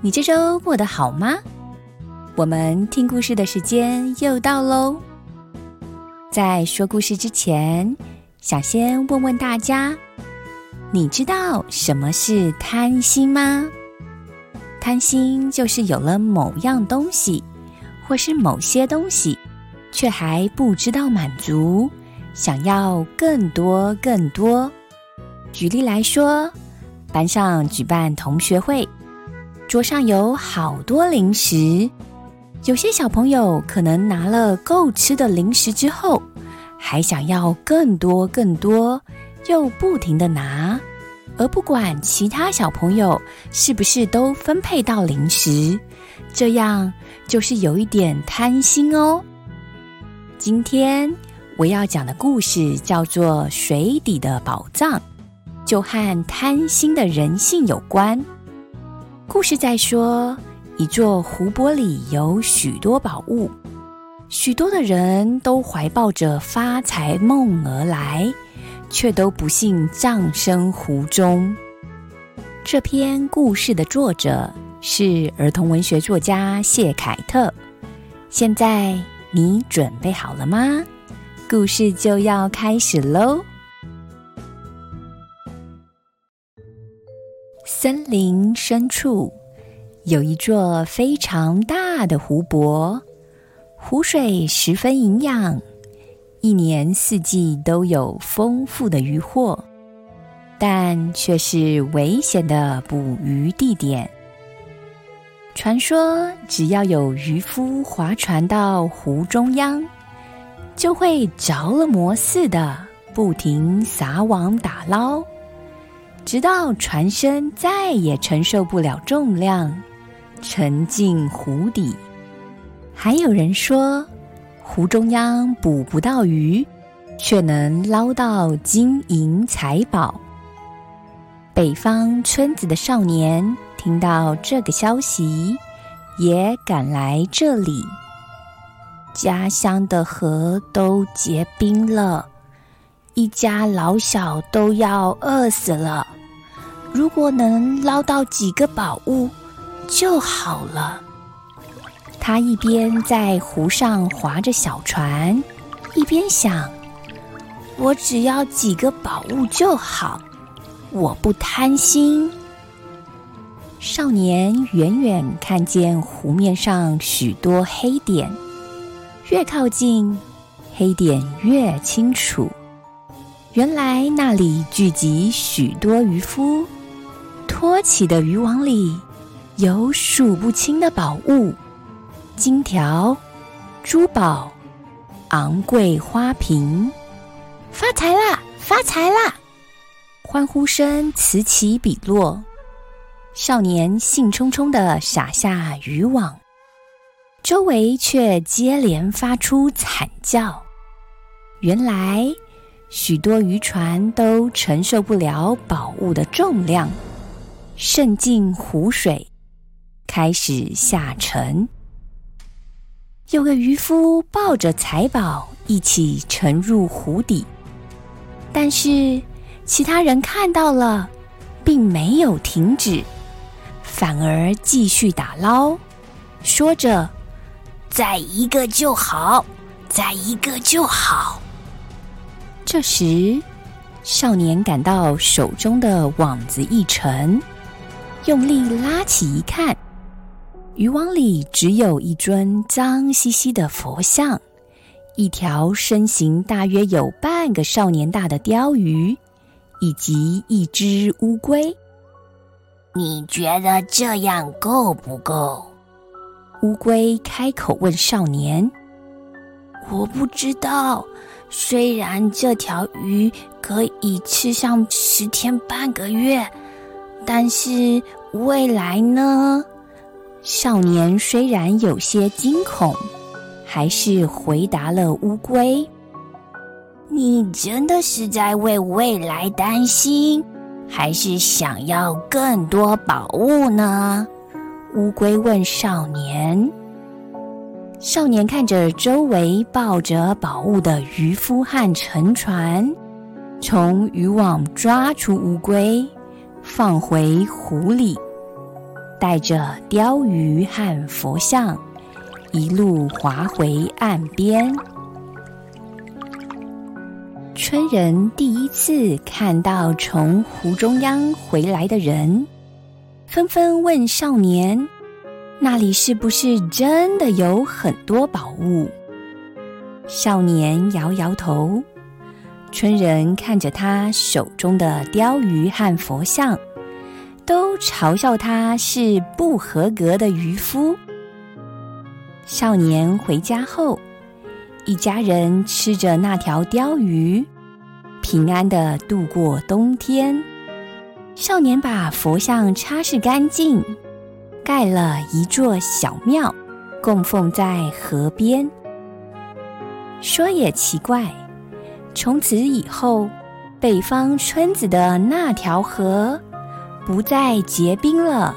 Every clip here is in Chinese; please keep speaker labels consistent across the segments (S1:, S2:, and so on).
S1: 你这周过得好吗？我们听故事的时间又到喽。在说故事之前，想先问问大家：你知道什么是贪心吗？贪心就是有了某样东西，或是某些东西，却还不知道满足。想要更多更多。举例来说，班上举办同学会，桌上有好多零食。有些小朋友可能拿了够吃的零食之后，还想要更多更多，又不停的拿，而不管其他小朋友是不是都分配到零食，这样就是有一点贪心哦。今天。我要讲的故事叫做《水底的宝藏》，就和贪心的人性有关。故事在说，一座湖泊里有许多宝物，许多的人都怀抱着发财梦而来，却都不幸葬身湖中。这篇故事的作者是儿童文学作家谢凯特。现在你准备好了吗？故事就要开始喽！森林深处有一座非常大的湖泊，湖水十分营养，一年四季都有丰富的渔获，但却是危险的捕鱼地点。传说，只要有渔夫划船到湖中央。就会着了魔似的不停撒网打捞，直到船身再也承受不了重量，沉进湖底。还有人说，湖中央捕不到鱼，却能捞到金银财宝。北方村子的少年听到这个消息，也赶来这里。家乡的河都结冰了，一家老小都要饿死了。如果能捞到几个宝物就好了。他一边在湖上划着小船，一边想：我只要几个宝物就好，我不贪心。少年远远看见湖面上许多黑点。越靠近，黑点越清楚。原来那里聚集许多渔夫，托起的渔网里有数不清的宝物：金条、珠宝、昂贵花瓶。发财啦！发财啦！欢呼声此起彼落，少年兴冲冲的撒下渔网。周围却接连发出惨叫。原来，许多渔船都承受不了宝物的重量，渗进湖水，开始下沉。有个渔夫抱着财宝一起沉入湖底，但是其他人看到了，并没有停止，反而继续打捞，说着。再一个就好，再一个就好。这时，少年感到手中的网子一沉，用力拉起一看，渔网里只有一尊脏兮兮的佛像，一条身形大约有半个少年大的鲷鱼，以及一只乌龟。
S2: 你觉得这样够不够？
S1: 乌龟开口问少年：“
S2: 我不知道。虽然这条鱼可以吃上十天半个月，但是未来呢？
S1: 少年虽然有些惊恐，还是回答了乌龟：“
S2: 你真的是在为未来担心，还是想要更多宝物呢？”
S1: 乌龟问少年。少年看着周围抱着宝物的渔夫和沉船，从渔网抓出乌龟，放回湖里，带着鲷鱼和佛像，一路划回岸边。村人第一次看到从湖中央回来的人，纷纷问少年。那里是不是真的有很多宝物？少年摇摇头。村人看着他手中的鲷鱼和佛像，都嘲笑他是不合格的渔夫。少年回家后，一家人吃着那条鲷鱼，平安的度过冬天。少年把佛像擦拭干净。盖了一座小庙，供奉在河边。说也奇怪，从此以后，北方村子的那条河不再结冰了，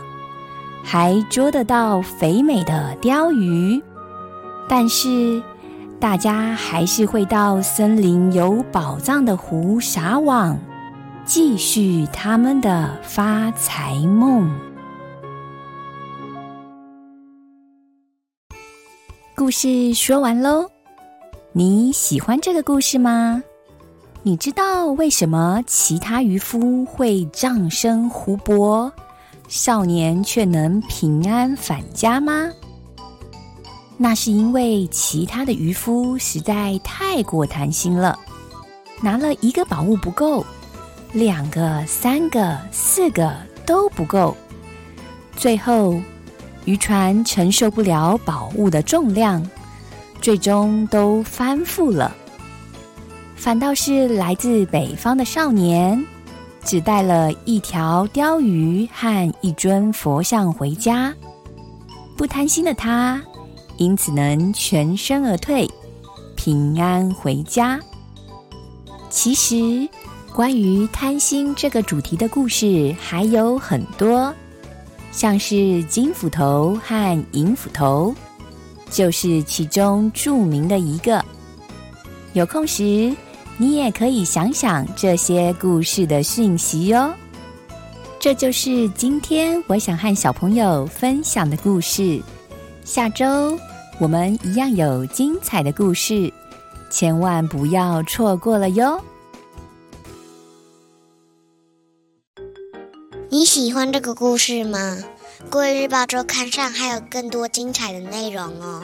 S1: 还捉得到肥美的鲷鱼。但是，大家还是会到森林有宝藏的湖撒网，继续他们的发财梦。故事说完喽，你喜欢这个故事吗？你知道为什么其他渔夫会葬身湖泊，少年却能平安返家吗？那是因为其他的渔夫实在太过贪心了，拿了一个宝物不够，两个、三个、四个都不够，最后。渔船承受不了宝物的重量，最终都翻覆了。反倒是来自北方的少年，只带了一条鲷鱼和一尊佛像回家。不贪心的他，因此能全身而退，平安回家。其实，关于贪心这个主题的故事还有很多。像是金斧头和银斧头，就是其中著名的一个。有空时，你也可以想想这些故事的讯息哟。这就是今天我想和小朋友分享的故事。下周我们一样有精彩的故事，千万不要错过了哟。
S3: 你喜欢这个故事吗？《国语日报周刊》上还有更多精彩的内容哦。